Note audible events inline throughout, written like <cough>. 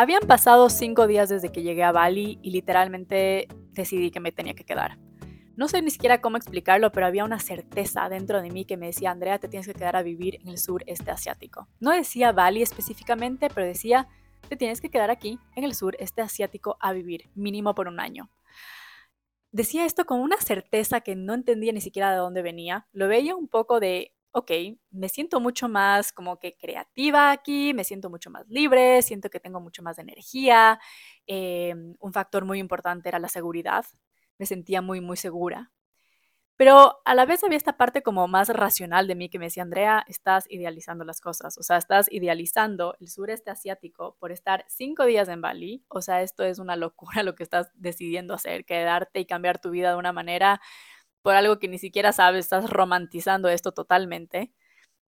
Habían pasado cinco días desde que llegué a Bali y literalmente decidí que me tenía que quedar. No sé ni siquiera cómo explicarlo, pero había una certeza dentro de mí que me decía, Andrea, te tienes que quedar a vivir en el sureste asiático. No decía Bali específicamente, pero decía, te tienes que quedar aquí, en el sureste asiático, a vivir, mínimo por un año. Decía esto con una certeza que no entendía ni siquiera de dónde venía. Lo veía un poco de, ok, me siento mucho más como que creativa aquí, me siento mucho más libre, siento que tengo mucho más energía. Em, un factor muy importante era la seguridad. Me sentía muy, muy segura. Pero a la vez había esta parte como más racional de mí que me decía, Andrea, estás idealizando las cosas, o sea, estás idealizando el sureste asiático por estar cinco días en Bali, o sea, esto es una locura <laughs> lo que estás decidiendo hacer, quedarte y cambiar tu vida de una manera por algo que ni siquiera sabes, estás romantizando esto totalmente.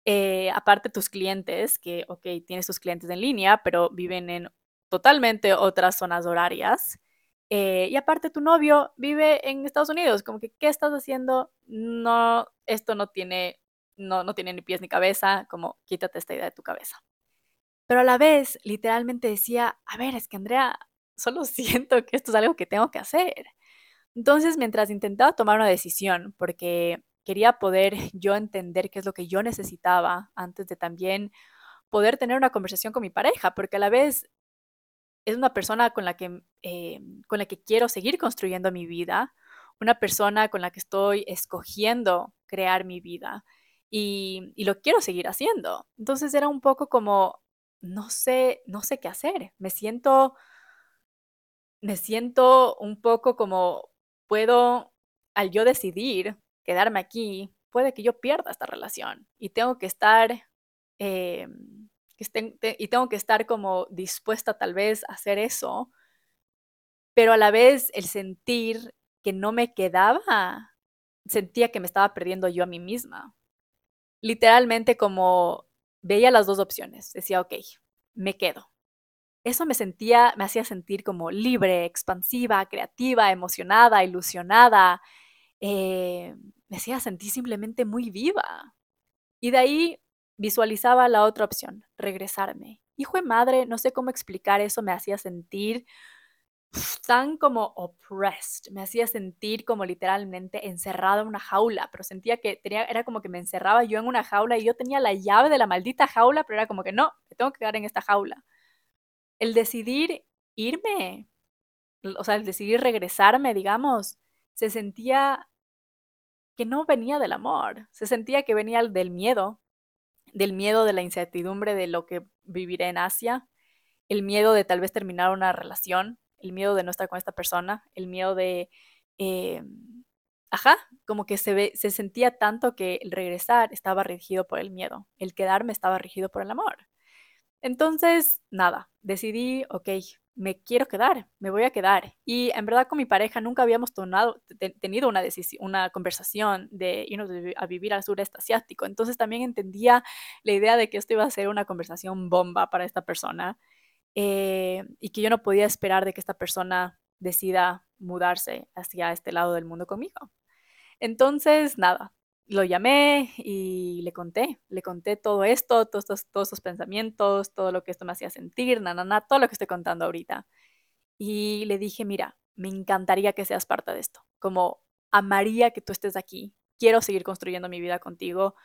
Eh, aparte tus clientes, que, ok, tienes tus clientes en línea, pero viven en totalmente otras zonas horarias. Eh, y aparte tu novio vive en Estados Unidos, como que, ¿qué estás haciendo? No, esto no tiene, no, no tiene ni pies ni cabeza, como quítate esta idea de tu cabeza. Pero a la vez, literalmente decía, a ver, es que Andrea, solo <laughs> siento que esto es algo que tengo que hacer. Entonces, mientras intentaba tomar una decisión, porque quería poder <laughs> yo entender qué es lo que yo necesitaba antes de también poder tener una conversación con mi pareja, porque a la vez es una persona con la que, eh, con la que quiero seguir construyendo mi vida, una persona con la que estoy escogiendo crear mi vida y, y lo quiero seguir haciendo. Entonces era un poco como, no sé, no sé qué hacer. Me siento, me siento un poco como puedo, al yo decidir quedarme aquí, puede que yo pierda esta relación y tengo que estar, eh, y tengo que estar como dispuesta tal vez a hacer eso, pero a la vez el sentir que no me quedaba, sentía que me estaba perdiendo yo a mí misma. Literalmente como veía las dos opciones, decía, ok, me quedo, eso me sentía, me hacía sentir como libre, expansiva, creativa, emocionada, ilusionada. Eh, me hacía sentir simplemente muy viva. Y de ahí visualizaba la otra opción, regresarme. Hijo de madre, no sé cómo explicar eso, me hacía sentir tan como oppressed, me hacía sentir como literalmente encerrada en una jaula, pero sentía que tenía, era como que me encerraba yo en una jaula y yo tenía la llave de la maldita jaula, pero era como que no, me tengo que quedar en esta jaula el decidir irme, o sea, el decidir regresarme, digamos, se sentía que no venía del amor, se sentía que venía del miedo, del miedo de la incertidumbre de lo que viviré en Asia, el miedo de tal vez terminar una relación, el miedo de no estar con esta persona, el miedo de, em, ajá, como que se, ve, se sentía tanto que el regresar estaba regido por el miedo, el quedarme estaba regido por el amor. Entonces, nada, decidí, ok, me quiero quedar, me voy a quedar. Y en verdad con mi pareja nunca habíamos tenido una, una conversación de irnos a vivir al sureste asiático. Entonces también entendía la idea de que esto iba a ser una conversación bomba para esta persona eh, y que yo no podía esperar de que esta persona decida mudarse hacia este lado del mundo conmigo. Entonces, nada, lo llamé y le conté, le conté todo esto, todos estos, todos estos pensamientos, todo lo que esto me hacía sentir, na, na, todo lo que estoy contando ahorita. Y le dije, mira, me encantaría que seas parte de esto, como amaría que tú estés aquí, quiero seguir construyendo mi vida contigo,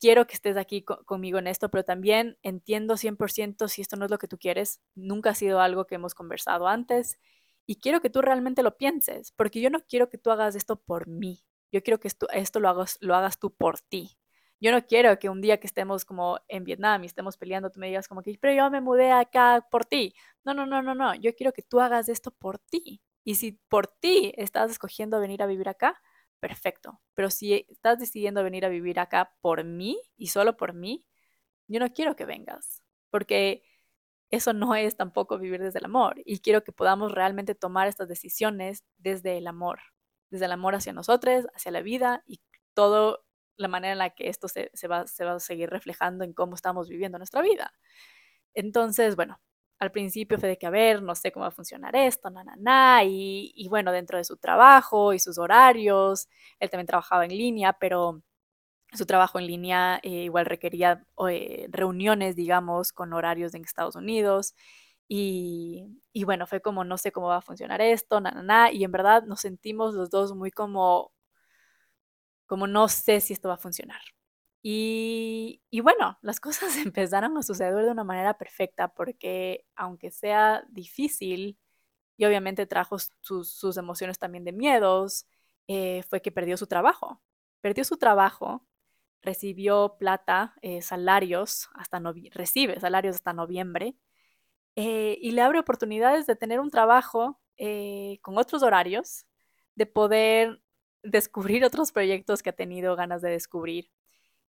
quiero que estés aquí conmigo en esto, pero también entiendo 100% si esto no es lo que tú quieres, nunca ha sido algo que hemos conversado antes y quiero que tú realmente lo pienses, porque yo no quiero que tú hagas esto por mí, yo quiero que esto, esto lo, hagas, lo hagas tú por ti. Yo no quiero que un día que estemos como en Vietnam y estemos peleando, tú me digas como que, pero yo me mudé acá por ti. No, no, no, no, no. Yo quiero que tú hagas esto por ti. Y si por ti estás escogiendo venir a vivir acá, perfecto. Pero si estás decidiendo venir a vivir acá por mí y solo por mí, yo no quiero que vengas. Porque eso no es tampoco vivir desde el amor. Y quiero que podamos realmente tomar estas decisiones desde el amor desde el amor hacia nosotros, hacia la vida y toda la manera en la que esto se, va, a seguir reflejando en cómo estamos viviendo nuestra vida. Entonces, bueno, al principio fue de que, a ver, no sé cómo va a funcionar esto, na, na, y bueno, dentro de su trabajo y sus horarios, él también trabajaba en línea, pero su trabajo en línea eh, igual requería eh, reuniones, digamos, con horarios en Estados Unidos Y, bueno, fue como, no sé cómo va a funcionar esto, na, na, y en verdad nos sentimos los dos muy como, como no sé si esto va a funcionar. Y, bueno, las <laughs> cosas empezaron a suceder de una manera perfecta porque aunque sea difícil y obviamente trajo sus, sus emociones también de miedos, eh, fue que perdió su trabajo. Perdió su trabajo, recibió plata, eh, salarios, hasta recibe salarios hasta noviembre, eh, y le abre oportunidades de tener un trabajo con otros horarios, de poder descubrir otros proyectos que ha tenido ganas de descubrir.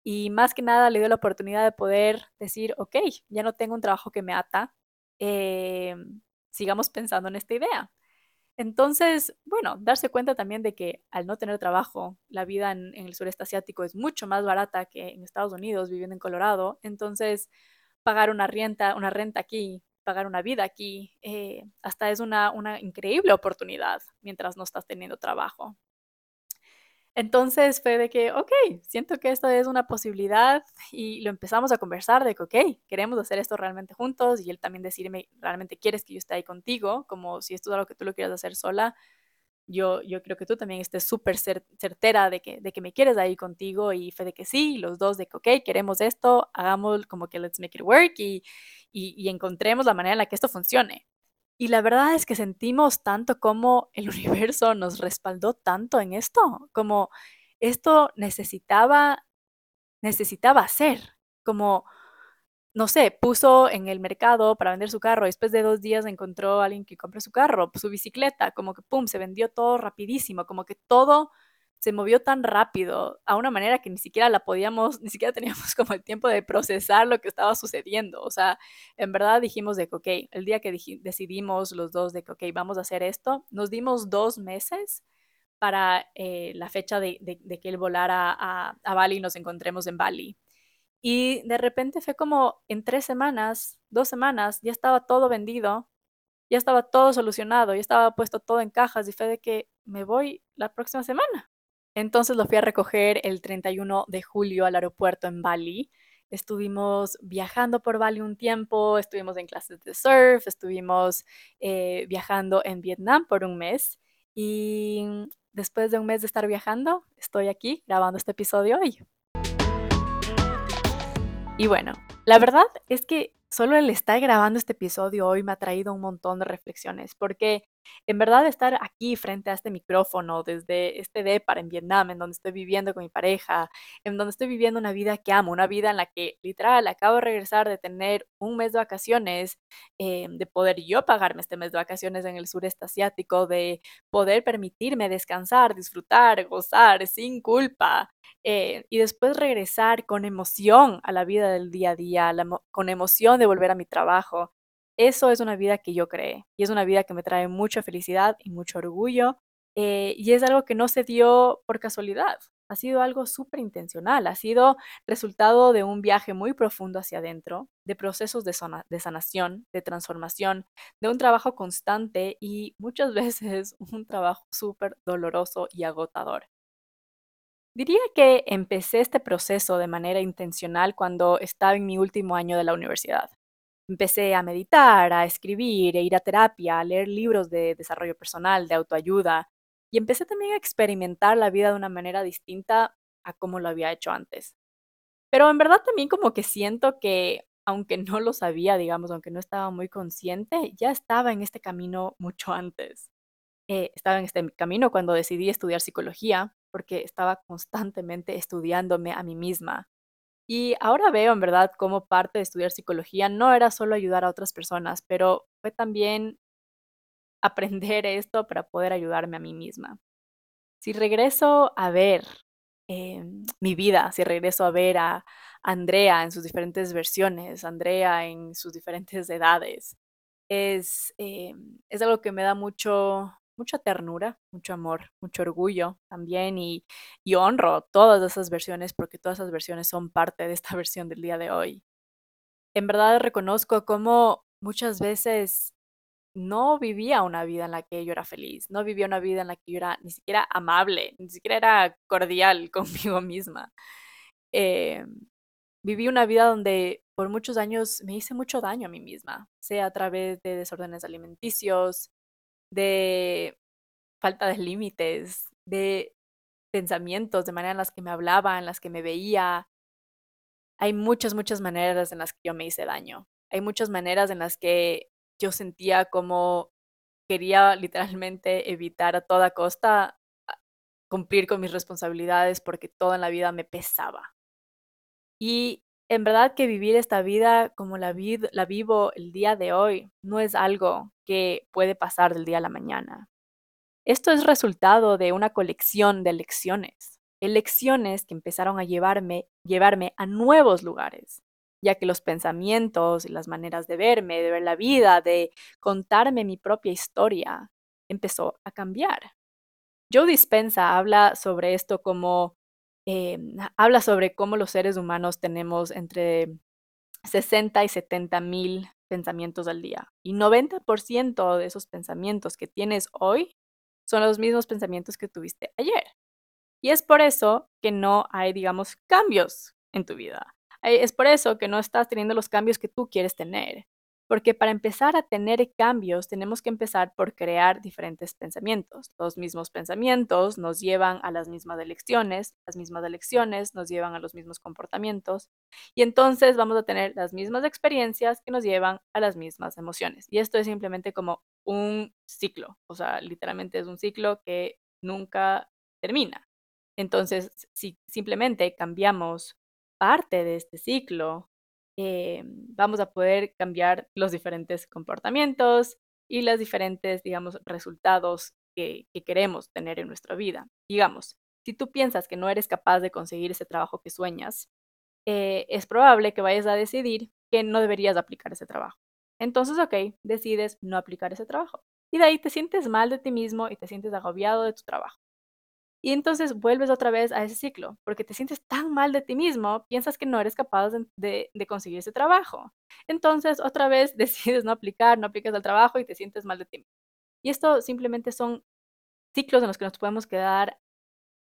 Y más que nada le dio la oportunidad de poder decir, ok, ya no tengo un trabajo que me ata, sigamos pensando en esta idea. Entonces, bueno, darse cuenta también de que al no tener trabajo, la vida en, el sureste asiático es mucho más barata que en Estados Unidos, viviendo en Colorado. Entonces, pagar una renta, una renta aquí, pagar una vida aquí, eh, hasta es una, una increíble oportunidad mientras no estás teniendo trabajo. Entonces fue de que, ok, siento que esto es una posibilidad y lo empezamos a conversar de que, ok, queremos hacer esto realmente juntos y él también decirme, realmente quieres que yo esté ahí contigo, como si esto es algo que tú lo quieras hacer sola, yo, yo creo que tú también estés súper certera de que, de que me quieres ahí contigo y fue de que sí, los dos de que, ok, queremos esto, hagamos como que let's make it work y, y, encontremos la manera en la que esto funcione. Y la verdad es que sentimos tanto como el <laughs> universo nos respaldó tanto en esto, como esto necesitaba, necesitaba hacer, como, no sé, puso en el mercado para vender su carro, después de dos días encontró a alguien que compre su carro, su bicicleta, como que, ¡pum!, se vendió todo rapidísimo, como que todo se movió tan rápido a una manera que ni siquiera la podíamos, ni siquiera teníamos <laughs> como el tiempo de procesar lo que estaba sucediendo. O sea, en verdad dijimos de que, ok, el día que decidimos los dos de que, ok, vamos a hacer esto, nos dimos dos meses para eh, la fecha de, que él volara a, a Bali y nos encontremos en Bali. Y de repente fue como en tres semanas, dos semanas, ya estaba todo vendido, ya estaba todo solucionado, ya estaba puesto todo en cajas y fue de que me voy la próxima semana. Entonces lo fui a recoger el 31 de julio al aeropuerto en Bali. Estuvimos viajando por Bali un tiempo, estuvimos en clases de surf, estuvimos eh, viajando en Vietnam por un mes y después de un mes de estar viajando, estoy aquí grabando este episodio hoy. Y bueno, la verdad es que solo el estar grabando este episodio hoy me ha traído un montón de reflexiones, porque en verdad estar aquí frente a este micrófono desde este DEPAR en Vietnam, en donde estoy viviendo con mi pareja, en donde estoy viviendo una vida que amo, una vida en la que literal acabo de regresar de tener un mes de vacaciones, eh, de poder yo pagarme este mes de vacaciones en el sureste asiático, de poder permitirme descansar, disfrutar, gozar sin culpa. Eh, y después regresar con emoción a la vida del día a día, con emoción de volver a mi trabajo. Eso es una vida que yo creé y es una vida que me trae mucha felicidad y mucho orgullo eh, y es algo que no se dio por casualidad. Ha sido algo súper intencional, ha sido resultado de un viaje muy profundo hacia adentro, de procesos de, de sanación, de transformación, de un trabajo constante y muchas <laughs> veces un trabajo súper doloroso y agotador. Diría que empecé este proceso de manera intencional cuando estaba en mi último año de la universidad. Empecé a meditar, a escribir, a ir a terapia, a leer libros de desarrollo personal, de autoayuda, y empecé también a experimentar la vida de una manera distinta a como lo había hecho antes. Pero en verdad también como que siento que, aunque no lo sabía, digamos, aunque no estaba muy consciente, ya estaba en este camino mucho antes. Eh, estaba en este camino cuando decidí estudiar psicología, porque estaba constantemente estudiándome a mí misma, y ahora veo en verdad cómo parte de estudiar psicología no era solo ayudar a otras personas, pero fue también aprender esto para poder ayudarme a mí misma. Si regreso a ver em, mi vida, si regreso a ver a Andrea en sus diferentes versiones, Andrea en sus diferentes edades, es, em, es algo que me da mucho, mucha ternura, mucho amor, mucho orgullo también y, y honro todas esas versiones porque todas esas versiones son parte de esta <laughs> versión del día de hoy. En verdad reconozco cómo muchas veces no vivía una vida en la que yo era feliz, no vivía una vida en la que yo era ni siquiera amable, ni siquiera era cordial <laughs> conmigo misma. Eh, viví una vida donde por muchos años me hice mucho daño a mí misma, sea a través de desórdenes alimenticios, de falta de límites, de pensamientos, de manera en las que me hablaba, en las que me veía. Hay muchas, muchas maneras en las que yo me hice daño. Hay muchas maneras en las que yo sentía como quería literalmente evitar a toda costa a- cumplir con mis responsabilidades porque todo en la vida me pesaba. Y en verdad que vivir esta vida como la, vivo el día de hoy no es algo que puede pasar del día a la mañana. Esto es resultado de una colección de lecciones, elecciones que empezaron a llevarme, llevarme a nuevos lugares, ya que los pensamientos y las maneras de verme, de ver la vida, de contarme mi propia historia, empezó a cambiar. Joe Dispenza habla sobre esto como, em, habla sobre cómo los seres humanos tenemos entre 60 y 70 mil pensamientos al día. Y 90% de esos pensamientos que tienes hoy son los mismos pensamientos que tuviste ayer. Y es por eso que no hay, digamos, cambios en tu vida. Es por eso que no estás teniendo los cambios que tú quieres tener. Porque para empezar a tener cambios tenemos que empezar por crear diferentes pensamientos. Los mismos pensamientos nos llevan a las mismas elecciones, las mismas elecciones nos llevan a los mismos comportamientos y entonces vamos a tener las mismas experiencias que nos llevan a las mismas emociones. Y esto es simplemente como un ciclo, o sea, literalmente es un ciclo que nunca termina. Entonces, si simplemente cambiamos parte de este ciclo, eh, vamos a poder cambiar los diferentes comportamientos y los diferentes, digamos, resultados que, que queremos tener en nuestra vida. Digamos, si tú piensas que no eres capaz de conseguir ese trabajo que sueñas, eh, es probable que vayas a decidir que no deberías aplicar ese trabajo. Entonces, ok, decides no aplicar ese trabajo. Y de ahí te sientes mal de ti mismo y te sientes agobiado de tu trabajo. Y entonces vuelves otra vez a ese ciclo, porque te sientes tan mal de ti mismo, piensas que no eres capaz de, conseguir ese trabajo. Entonces otra vez <laughs> decides no aplicar, no aplicas al trabajo y te sientes mal de ti mismo. Y esto simplemente son ciclos en los que nos podemos quedar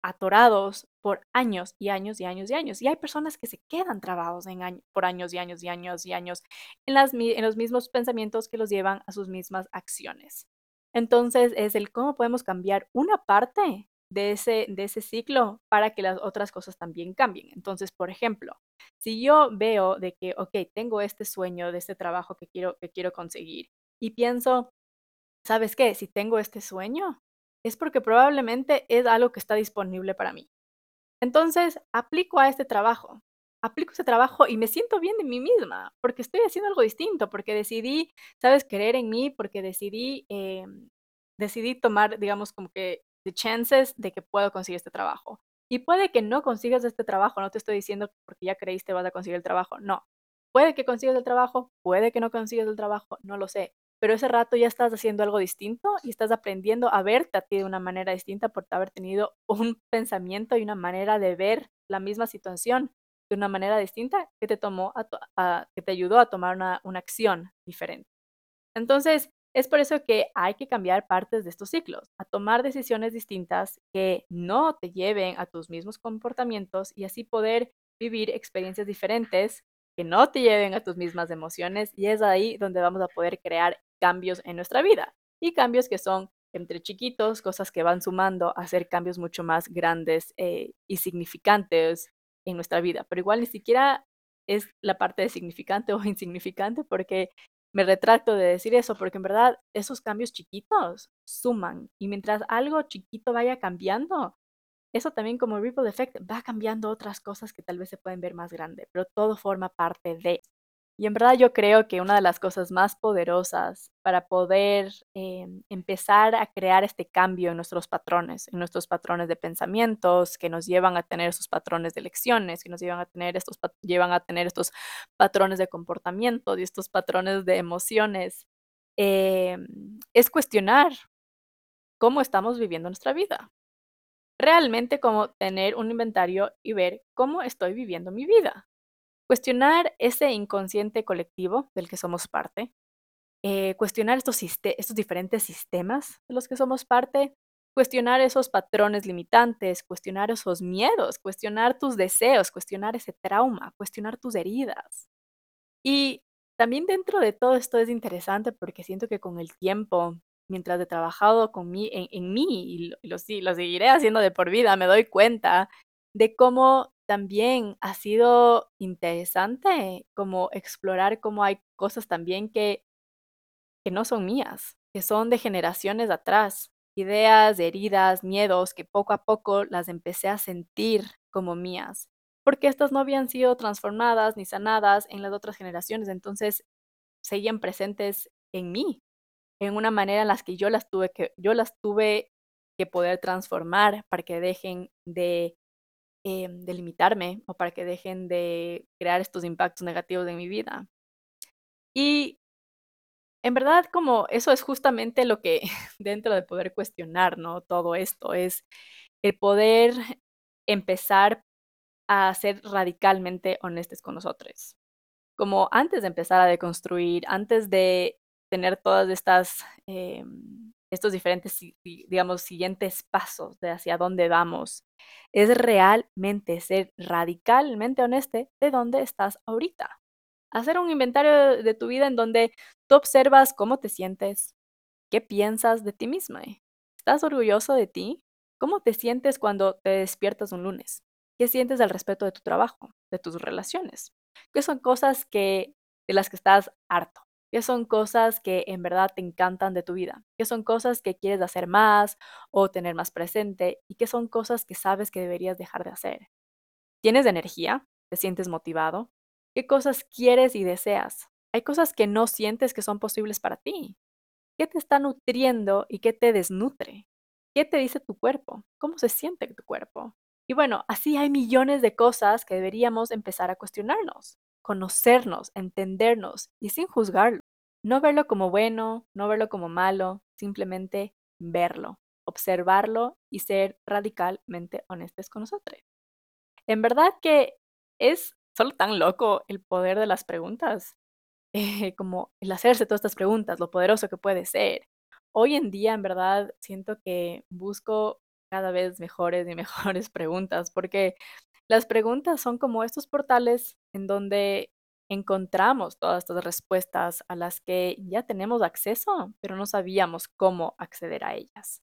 atorados por años y años y años y años. Y hay personas que se quedan trabados por años y años y años y años en los mismos pensamientos que los llevan a sus mismas acciones. Entonces es el cómo podemos cambiar una parte de ese, de ese ciclo para que las otras cosas también cambien. Entonces, por ejemplo, si yo veo de que, ok, tengo este sueño de este trabajo que quiero, que quiero conseguir y pienso, ¿sabes qué? Si tengo este sueño, es porque probablemente es algo que está disponible para mí. Entonces, aplico a este trabajo. Aplico ese trabajo y me siento bien de mí misma, porque estoy haciendo algo distinto, porque decidí, ¿sabes?, creer en mí, porque decidí, em, decidí tomar, digamos, como que chances de que puedo conseguir este trabajo. Y puede que no consigas este trabajo, no te estoy diciendo que porque ya creíste vas a conseguir el trabajo, no. Puede que consigas el trabajo, puede que no consigas el trabajo, no lo sé. Pero ese rato ya estás haciendo algo distinto y estás aprendiendo a verte a ti de una manera distinta por haber tenido un pensamiento y una manera de ver la misma situación de una manera distinta que te tomó a to- a- que te ayudó a tomar una, una acción diferente. Entonces, es por eso que hay que cambiar partes de estos ciclos, a tomar decisiones distintas que no te lleven a tus mismos comportamientos y así poder vivir experiencias diferentes que no te lleven a tus mismas emociones y es ahí donde vamos a poder crear cambios en nuestra vida y cambios que son entre chiquitos, cosas que van sumando a hacer cambios mucho más grandes eh, y significantes en nuestra vida, pero igual ni siquiera es la parte de significante o insignificante porque me retracto de decir eso porque en verdad esos cambios chiquitos suman y mientras algo chiquito vaya cambiando, eso también como ripple effect va cambiando otras cosas que tal vez se pueden ver más grande, pero todo forma parte de. Y en verdad yo creo que una de las cosas más poderosas para poder em, empezar a crear este cambio en nuestros patrones, en nuestros patrones de pensamientos que nos llevan a tener esos patrones de elecciones, que nos llevan a tener estos, llevan a tener estos patrones de comportamiento y estos patrones de emociones, em, es cuestionar cómo estamos viviendo nuestra vida. Realmente como tener un inventario y ver cómo estoy viviendo mi vida. Cuestionar ese inconsciente colectivo del que somos parte, eh, cuestionar estos, diferentes sistemas de los que somos parte, cuestionar esos patrones limitantes, cuestionar esos miedos, cuestionar tus deseos, cuestionar ese trauma, cuestionar tus heridas. Y también dentro de todo esto es interesante porque siento que con el tiempo, mientras he trabajado con mí, en, mí y lo, lo lo seguiré haciendo de por vida, me doy cuenta de cómo también ha sido interesante como explorar cómo hay cosas también que, que no son mías, que son de generaciones atrás, ideas, heridas, miedos que poco a poco las empecé a sentir como mías, porque estas no habían sido transformadas ni sanadas en las otras generaciones, entonces seguían presentes en mí, en una manera en las que yo las tuve que, yo las tuve que poder transformar para que dejen de em, de limitarme o para que dejen de crear estos impactos negativos en mi vida. Y en verdad, como eso es justamente lo que <laughs> dentro de poder cuestionar, ¿no? Todo esto es el poder empezar a ser radicalmente honestos con nosotros. Como antes de empezar a deconstruir, antes de tener todas estas, em, estos diferentes, digamos, siguientes pasos de hacia dónde vamos, es realmente ser radicalmente honesto de dónde estás ahorita. Hacer un inventario de tu vida en donde tú observas cómo te sientes, qué piensas de ti misma. ¿Estás orgulloso de ti? ¿Cómo te sientes cuando te despiertas un lunes? ¿Qué sientes al respecto de tu trabajo, de tus relaciones? ¿Qué son cosas que de las que estás harto? ¿Qué son cosas que en verdad te encantan de tu vida? ¿Qué son cosas que quieres hacer más o tener más presente? ¿Y qué son cosas que sabes que deberías dejar de hacer? ¿Tienes energía? ¿Te sientes motivado? ¿Qué cosas quieres y deseas? Hay cosas que no sientes que son posibles para ti. ¿Qué te está nutriendo y qué te desnutre? ¿Qué te dice tu cuerpo? ¿Cómo se siente tu cuerpo? Y bueno, así hay millones de cosas que deberíamos empezar a cuestionarnos, conocernos, entendernos y sin juzgarlo. No verlo como bueno, no verlo como malo, simplemente verlo, observarlo y ser radicalmente honestos con nosotros. En verdad que es solo tan loco el poder de las preguntas, eh, <laughs> como el hacerse todas estas preguntas, lo poderoso que puede ser. Hoy en día, en verdad, siento que busco cada vez mejores y <laughs> mejores preguntas, porque las preguntas son como estos portales en donde encontramos todas estas respuestas a las que ya tenemos acceso, pero no sabíamos cómo acceder a ellas.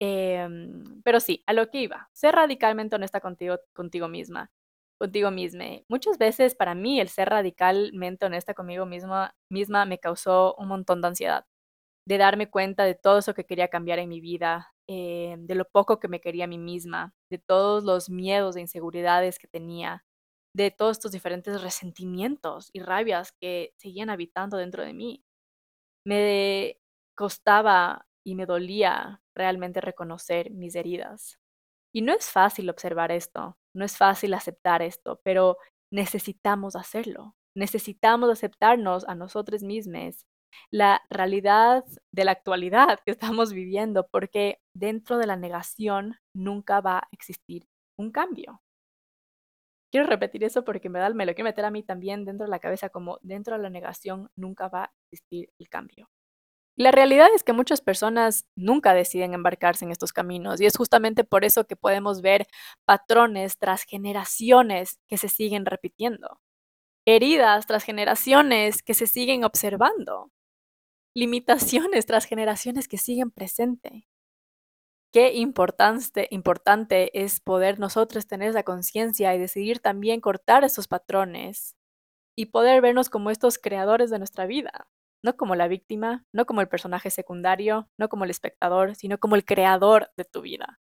Em, pero sí, a lo que iba, ser radicalmente honesta contigo contigo misma, contigo misma. Muchas veces para mí el ser radicalmente honesta conmigo misma misma me causó un montón de ansiedad, de darme cuenta de todo eso que quería cambiar en mi vida, eh, de lo poco que me quería a mí misma, de todos los miedos e inseguridades que tenía, de todos estos diferentes resentimientos y rabias que seguían habitando dentro de mí. Me costaba y me dolía realmente reconocer mis heridas. Y no es fácil observar esto, no es fácil aceptar esto, pero necesitamos hacerlo. Necesitamos aceptarnos a nosotros mismos la realidad de la actualidad que estamos viviendo, porque dentro de la negación nunca va a existir un cambio. Quiero repetir eso porque me, da, me lo quiero meter a mí también dentro de la cabeza, como dentro de la negación nunca va a existir el cambio. La realidad es que muchas personas nunca deciden embarcarse en estos caminos y es justamente por eso que podemos ver patrones tras generaciones que se siguen repitiendo, heridas tras generaciones que se siguen observando, limitaciones tras generaciones que siguen presentes. Qué importante, es poder nosotros tener esa conciencia y decidir también cortar esos patrones y poder vernos como estos creadores de nuestra vida, no como la víctima, no como el personaje secundario, no como el espectador, sino como el creador de tu vida.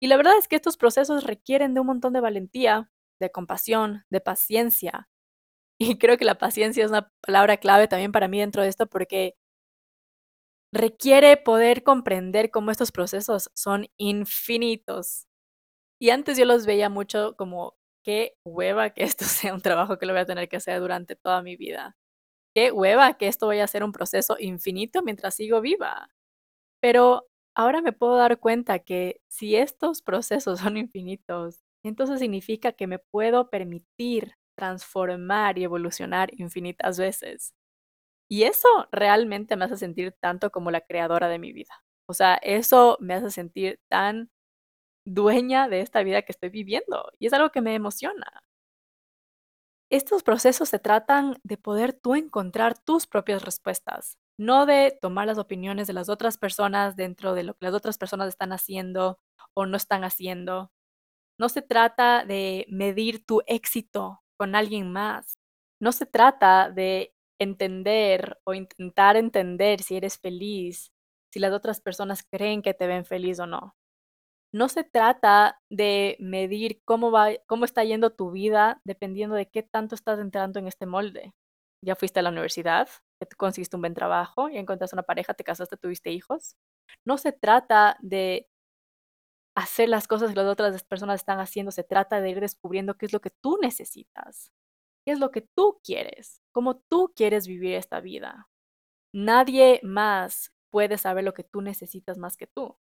Y la verdad es que estos procesos requieren de un montón de valentía, de compasión, de paciencia. <laughs> Y creo que la paciencia es una palabra clave también para mí dentro de esto porque requiere poder comprender cómo estos procesos son infinitos. Y antes yo los veía mucho como qué hueva que esto <laughs> sea un trabajo que lo voy a tener que hacer durante toda mi vida. Qué hueva que esto vaya a ser un proceso infinito mientras sigo viva. Pero ahora me puedo dar cuenta que si estos procesos son infinitos, entonces significa que me puedo permitir transformar y evolucionar infinitas veces. Y eso realmente me hace sentir tanto como la creadora de mi vida. O sea, eso me hace sentir tan dueña de esta vida que estoy viviendo y es algo que me emociona. estos procesos se tratan de poder tú encontrar tus propias respuestas, no de tomar las opiniones de las otras personas dentro de lo que las otras personas están haciendo o no están haciendo. No se trata de medir tu éxito con alguien más. No se trata de entender o intentar entender si eres feliz, si las otras personas creen que te ven feliz o no. No se trata de medir cómo va, cómo está yendo tu vida dependiendo de qué tanto estás entrando en este molde. Ya fuiste a la universidad, conseguiste un buen trabajo, ya encontraste una pareja, te casaste, tuviste hijos. No se trata de hacer las cosas que las otras personas están haciendo, se trata de ir descubriendo qué es lo que tú necesitas, qué es lo que tú quieres, cómo tú quieres vivir esta vida. Nadie más puede saber lo que tú necesitas más que tú.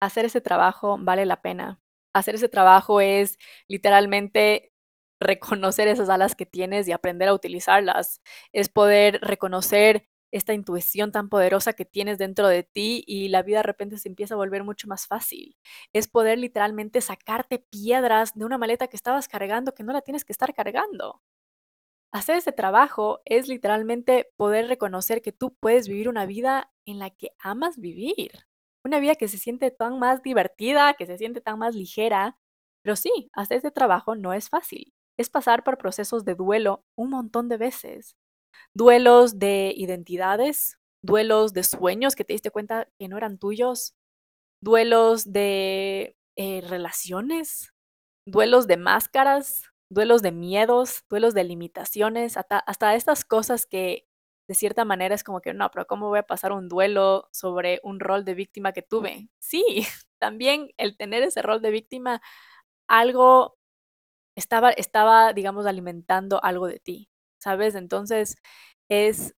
Hacer ese trabajo vale la pena. Hacer ese trabajo es literalmente reconocer esas alas que tienes y aprender a utilizarlas. Es poder reconocer esta intuición tan poderosa que tienes dentro de ti y la vida de repente se empieza a volver mucho más fácil. Es poder literalmente sacarte piedras de una maleta que estabas cargando que no la tienes que estar cargando. Hacer ese trabajo es literalmente poder reconocer que tú puedes vivir una vida en la que amas vivir. Una vida que se siente tan más divertida, que se siente tan más ligera. Pero sí, hacer ese trabajo no es fácil. Es pasar por procesos de duelo un montón de veces duelos de identidades, duelos de sueños que te diste cuenta que no eran tuyos, duelos de eh, relaciones, duelos de máscaras, duelos de miedos, duelos de limitaciones, hasta, hasta estas cosas que de cierta manera es como que, no, pero ¿cómo voy a pasar un duelo sobre un rol de víctima que tuve? Sí, <laughs> también el tener ese rol de víctima, algo estaba, estaba, digamos, alimentando algo de ti. ¿sabes? Entonces es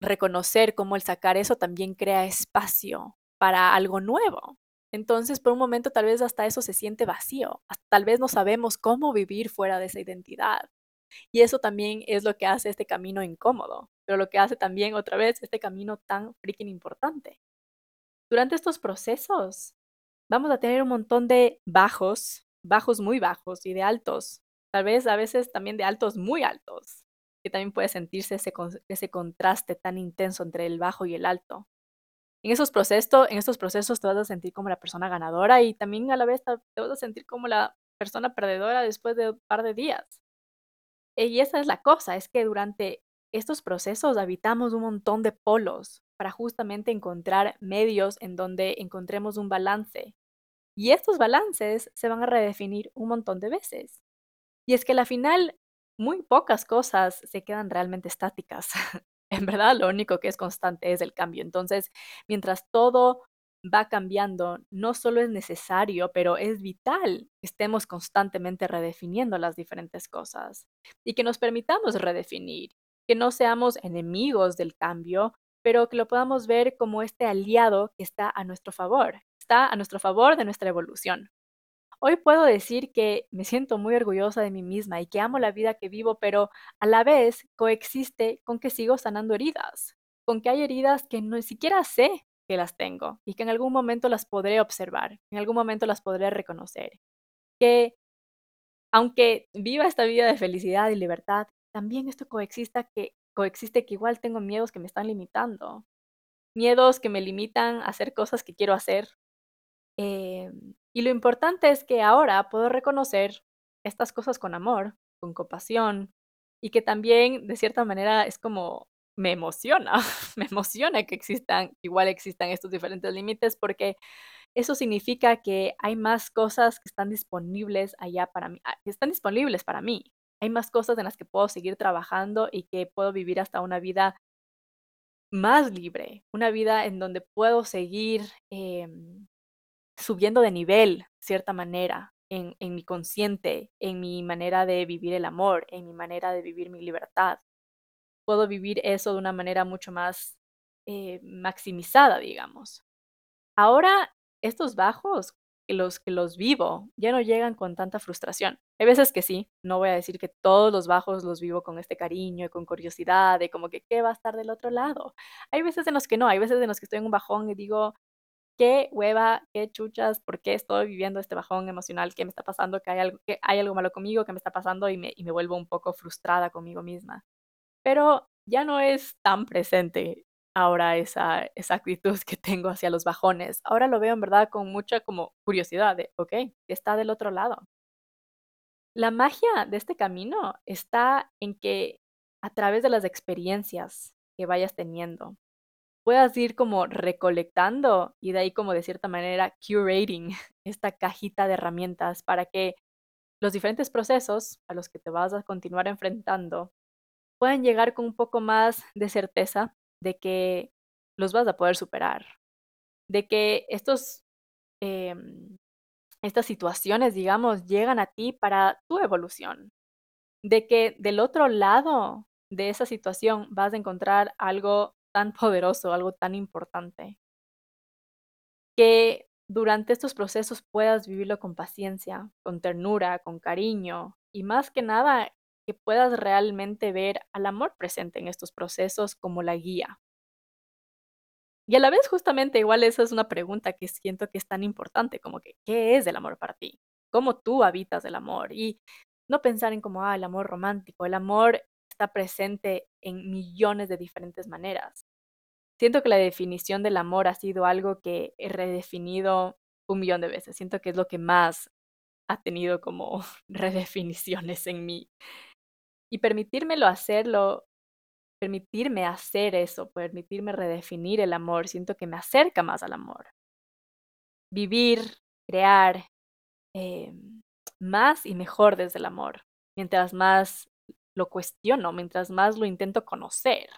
reconocer cómo el sacar eso también crea espacio para algo nuevo. Entonces, por un momento, tal vez hasta eso se siente vacío. Tal vez no sabemos cómo vivir fuera de esa identidad. Y eso también es lo que hace este camino incómodo, pero lo que hace también otra vez este camino tan freaking importante. Durante estos procesos vamos a tener un montón de bajos, bajos muy bajos y de altos, tal vez a veces también de altos muy altos que también puede sentirse ese, ese contraste tan intenso entre el bajo y el alto. En esos, procesos, en estos procesos te vas a sentir como la persona ganadora y también a la vez te vas a sentir como la persona perdedora después de un par de días. Y esa es la cosa, es que durante estos procesos habitamos un montón de polos para justamente encontrar medios en donde encontremos un balance. Y estos balances se van a redefinir un montón de veces. Y es que la final muy pocas cosas se quedan realmente estáticas. <laughs> en verdad, lo único que es constante es el cambio. Entonces, mientras todo va cambiando, no solo es necesario, pero es vital que estemos constantemente redefiniendo las diferentes cosas y que nos permitamos redefinir, que no seamos enemigos del cambio, pero que lo podamos ver como este aliado que está a nuestro favor, está a nuestro favor de nuestra evolución. Hoy puedo decir que me siento muy orgullosa de mí misma y que amo la vida que vivo, pero a la vez coexiste con que sigo sanando heridas, con que hay heridas que no siquiera sé que las tengo y que en algún momento las podré observar, en algún momento las podré reconocer. Que aunque viva esta vida de felicidad y libertad, también esto coexista que coexiste que igual tengo miedos que me están limitando, miedos que me limitan a hacer cosas que quiero hacer, Em, y lo importante es que ahora puedo reconocer estas cosas con amor, con compasión, y que también de cierta manera es como me emociona, <laughs> me emociona que existan, igual existan estos diferentes límites, porque eso significa que hay más cosas que están disponibles allá para mí, ah, que están disponibles para mí. Hay más cosas en las que puedo seguir trabajando y que puedo vivir hasta una vida más libre, una vida en donde puedo seguir em, subiendo de nivel, cierta manera, en, mi consciente, en mi manera de vivir el amor, en mi manera de vivir mi libertad. Puedo vivir eso de una manera mucho más eh, maximizada, digamos. Ahora, estos bajos, los que los vivo, ya no llegan con tanta frustración. Hay veces que sí, no voy a decir que todos los bajos los vivo con este cariño y con curiosidad de como que qué va a estar del otro lado. Hay veces en los que no, hay veces en los que estoy en un bajón y digo, qué hueva, qué chuchas, por qué estoy viviendo este bajón emocional, qué me está pasando, que hay algo, malo conmigo, que me está pasando y me, vuelvo un poco frustrada conmigo misma. Pero ya no es tan presente ahora esa, actitud que tengo hacia los bajones. Ahora lo veo en verdad con mucha curiosidad de, ok, ¿qué está del otro lado? La magia de este camino está en que a través de las experiencias que vayas teniendo, puedas ir como recolectando y de ahí como de cierta manera curating <laughs> esta cajita de herramientas para que los diferentes procesos a los que te vas a continuar enfrentando puedan llegar con un poco más de certeza de que los vas a poder superar, de que estos, em, estas situaciones, digamos, llegan a ti para tu evolución, de que del otro lado de esa situación vas a encontrar algo tan poderoso, algo tan importante, que durante estos procesos puedas vivirlo con paciencia, con ternura, con cariño y más que nada que puedas realmente ver al amor presente en estos procesos como la guía. Y a la vez, justamente, igual esa es una pregunta que siento que es tan importante, como que, ¿qué es el amor para ti? ¿Cómo tú habitas el amor? Y no pensar en como, ah, el amor romántico. El amor está presente en millones de diferentes maneras. Siento que la definición del amor ha sido algo que he redefinido un millón de veces. Siento que es lo que más ha tenido como <laughs> redefiniciones en mí. Y permitírmelo hacerlo permitirme hacer eso, permitirme redefinir el amor, siento que me acerca más al amor. Vivir, crear em, más y mejor desde el amor, mientras más lo cuestiono, mientras más lo intento conocer.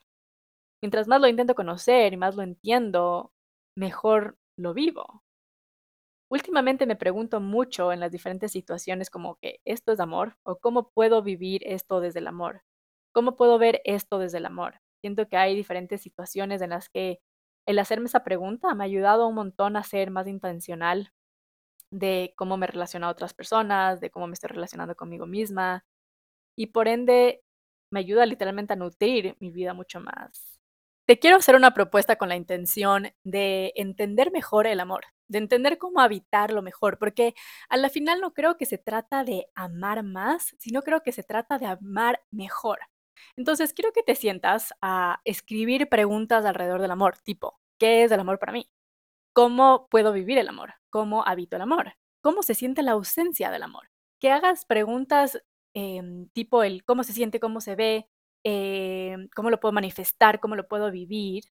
Mientras más lo intento conocer y más lo entiendo, mejor lo vivo. Últimamente me pregunto mucho en las diferentes situaciones como que esto es amor o cómo puedo vivir esto desde el amor. ¿Cómo puedo ver esto desde el amor? Siento que hay diferentes situaciones en las que el hacerme esa pregunta me ha ayudado un montón a ser más intencional de cómo me relaciono a otras personas, de cómo me estoy relacionando conmigo misma y por ende me ayuda literalmente a nutrir mi vida mucho más. Te quiero hacer una propuesta con la intención de entender mejor el amor, de entender cómo habitarlo mejor, porque a la final no creo que se trata de amar más, sino creo que se trata de amar mejor. Entonces, quiero que te sientas a escribir preguntas alrededor del amor, tipo, ¿qué es el amor para mí? ¿Cómo puedo vivir el amor? ¿Cómo habito el amor? ¿Cómo se siente la ausencia del amor? Que hagas preguntas em, tipo el cómo se siente, cómo se ve, em, cómo lo puedo manifestar, cómo lo puedo vivir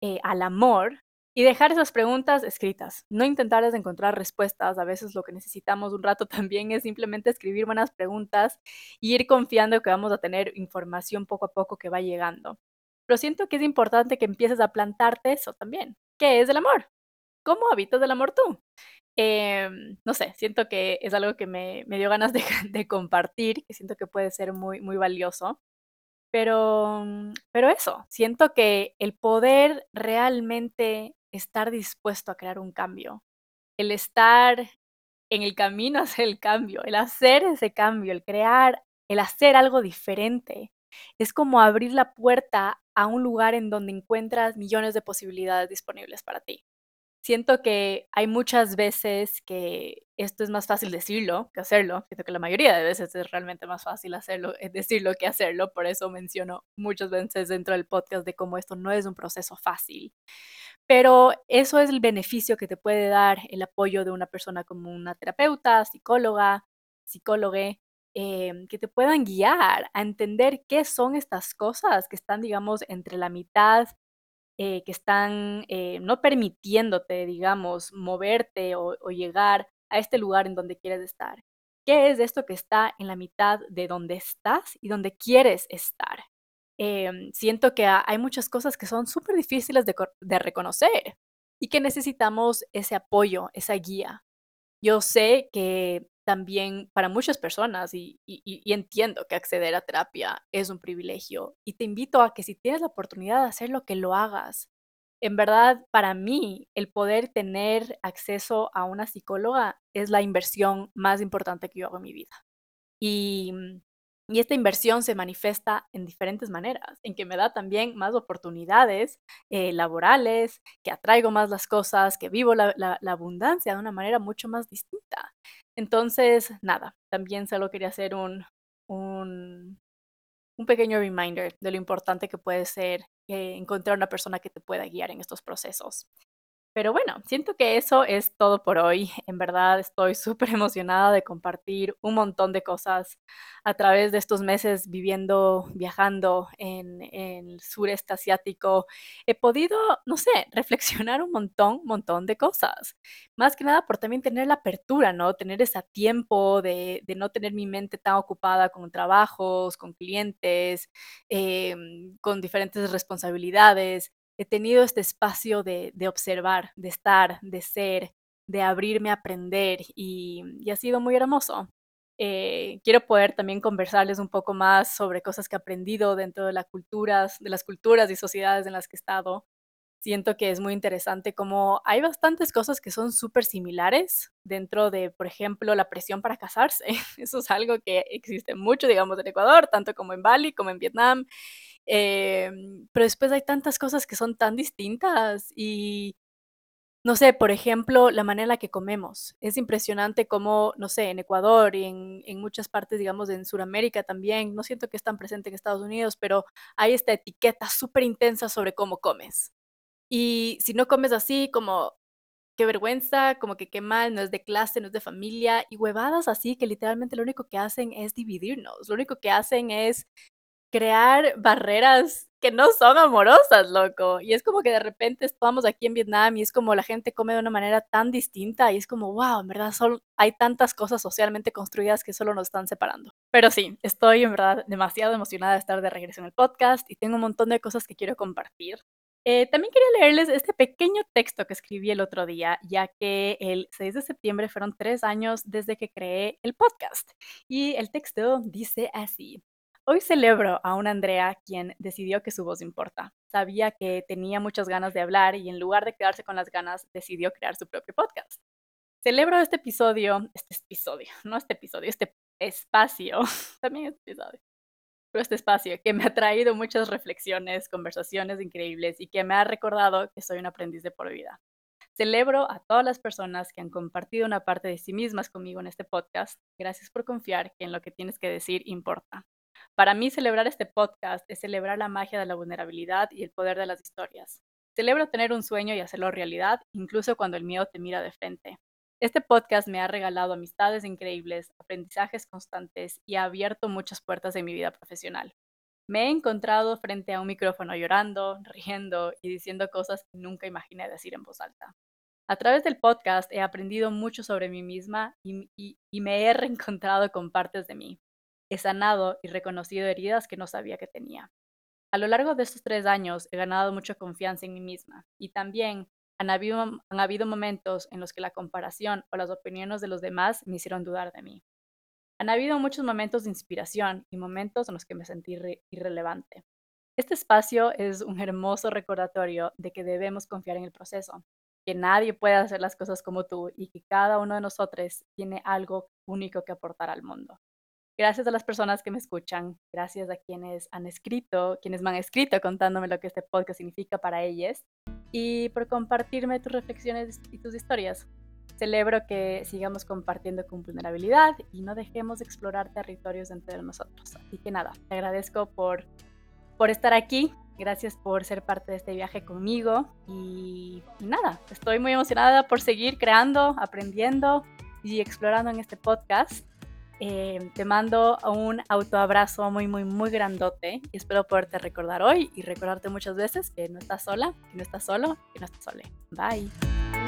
eh, al amor y dejar esas preguntas escritas. No intentar encontrar respuestas. A veces lo que necesitamos un rato <laughs> también es simplemente escribir buenas preguntas y ir confiando que vamos a tener información poco a poco que va llegando. Pero siento que es importante que empieces a plantarte eso también. ¿Qué es el amor? ¿Cómo habitas el amor tú? Em, no sé, siento que es algo que me, dio ganas <laughs> de, compartir, que siento que puede ser muy, muy valioso. Pero, pero eso, siento que el poder realmente estar dispuesto a crear un cambio, el estar en el camino <laughs> hacia el cambio, el hacer ese cambio, el crear, el hacer algo diferente. Es como abrir la puerta a un lugar en donde encuentras millones de posibilidades disponibles para ti. Siento que hay muchas veces que esto es más fácil decirlo que hacerlo. Siento que la mayoría de veces es realmente más fácil hacerlo, es decirlo que hacerlo. Por eso menciono muchas veces dentro del podcast de cómo esto no es un proceso fácil. Pero eso es el beneficio que te puede dar el apoyo de una persona como una terapeuta, psicóloga, psicólogo, em, que te puedan guiar a entender qué son estas cosas que están, digamos, entre la mitad, eh, que están eh, no permitiéndote, digamos, moverte o, llegar a este lugar en donde quieres estar. ¿Qué es esto que está en la mitad de donde estás y donde quieres estar? Em, siento que hay muchas cosas que son súper difíciles de, reconocer y que necesitamos ese apoyo, esa guía. Yo sé que también para muchas personas, y, entiendo que acceder a terapia es un privilegio, y te invito a que si tienes la oportunidad de hacerlo, que lo hagas. En verdad, para mí, el poder tener acceso a una psicóloga es la inversión más importante que yo hago en mi vida. Y Y esta inversión se manifiesta en diferentes maneras, en que me da también más oportunidades eh, laborales, que atraigo más las cosas, que vivo la, abundancia de una manera mucho más distinta. Entonces, nada, también solo quería hacer un, un, pequeño reminder de lo importante que puede ser eh, encontrar una persona que te pueda guiar en estos procesos. Pero bueno, siento que eso es todo por hoy. En verdad estoy súper <laughs> emocionada de compartir un montón de cosas a través de estos meses viviendo, viajando en, el sureste asiático. He podido, no sé, <laughs> reflexionar un montón, montón de cosas. Más que nada por también tener la apertura, ¿no? Tener ese tiempo de, no tener mi mente tan ocupada con trabajos, con clientes, em, con diferentes responsabilidades he tenido este espacio de, observar, de estar, de ser, de abrirme a aprender y, ha sido muy hermoso. Eh, quiero poder también conversarles un poco más sobre cosas que he aprendido dentro de, las culturas, y sociedades en las que he estado. Siento que es muy interesante como hay bastantes cosas que son súper similares dentro de, por ejemplo, la presión para casarse. <laughs> Eso es algo que existe mucho, digamos, en Ecuador, tanto como en Bali, como en Vietnam. Em, pero después hay tantas cosas que son tan distintas y, no sé, por ejemplo, la manera en la que comemos. Es impresionante cómo, no sé, en Ecuador y en, en muchas partes, digamos, en Sudamérica también, no siento que es tan presente en Estados Unidos, pero hay esta etiqueta súper intensa sobre cómo comes. Y si no comes así, como qué vergüenza, como que qué mal, no es de clase, no es de familia, y huevadas así que literalmente lo único que hacen es dividirnos, lo único que hacen es crear barreras que no son amorosas, loco. Y es como que de repente estamos aquí en Vietnam y es como la gente come de una manera tan distinta y es como, wow, en verdad hay tantas cosas socialmente construidas que solo nos están separando. Pero sí, estoy en verdad demasiado emocionada de estar de regreso en el podcast y tengo un montón de cosas que quiero compartir. Eh, también quería leerles este pequeño texto que escribí el otro día, ya que el 6 de septiembre fueron tres años desde que creé el podcast. Y el texto dice así. Hoy celebro a una Andrea quien decidió que su voz importa. Sabía que tenía muchas ganas de hablar y en lugar de quedarse con las ganas, decidió crear su propio podcast. Celebro este episodio, este episodio, no este episodio, este espacio, <laughs> también este pero este espacio que me ha traído muchas reflexiones, conversaciones increíbles y que me ha recordado que soy un aprendiz de por vida. Celebro a todas las personas que han compartido una parte de sí mismas conmigo en este podcast. Gracias por confiar que en lo que tienes que decir importa. Para mí, celebrar este podcast es celebrar la magia de la vulnerabilidad y el poder de las historias. Celebro tener un sueño y hacerlo realidad, incluso cuando el miedo te mira de frente. Este podcast me ha regalado amistades increíbles, aprendizajes constantes y ha abierto muchas puertas en mi vida profesional. Me he encontrado frente a un micrófono llorando, <laughs> riendo y diciendo cosas que nunca imaginé decir en voz alta. A través del podcast he aprendido mucho sobre mí misma y, y me he reencontrado con partes de mí he sanado y reconocido heridas que no sabía que tenía. A lo largo de estos tres años he ganado mucha confianza en mí misma y también han habido, han habido momentos en los que la comparación o las opiniones de los demás me hicieron dudar de mí. Han habido muchos momentos de inspiración y momentos en los que me sentí irrelevante. Este espacio es un hermoso recordatorio de que debemos confiar en el proceso, que nadie puede hacer las cosas como tú y que cada uno de nosotros tiene algo único que aportar al mundo. Gracias a las personas que me escuchan, gracias a quienes han escrito, quienes me han escrito contándome lo que este podcast significa para ellas y por compartirme tus reflexiones y tus historias. Celebro que sigamos compartiendo con vulnerabilidad y no dejemos de explorar territorios entre nosotros. Así que nada, te agradezco por, por estar aquí, gracias por ser parte de este viaje conmigo y, y nada, estoy muy emocionada por seguir creando, aprendiendo y explorando en este podcast. Eh, te mando un autoabrazo muy, muy, muy grandote espero poderte recordar hoy y recordarte muchas veces que no estás sola, que no estás solo, que no estás sole. Bye.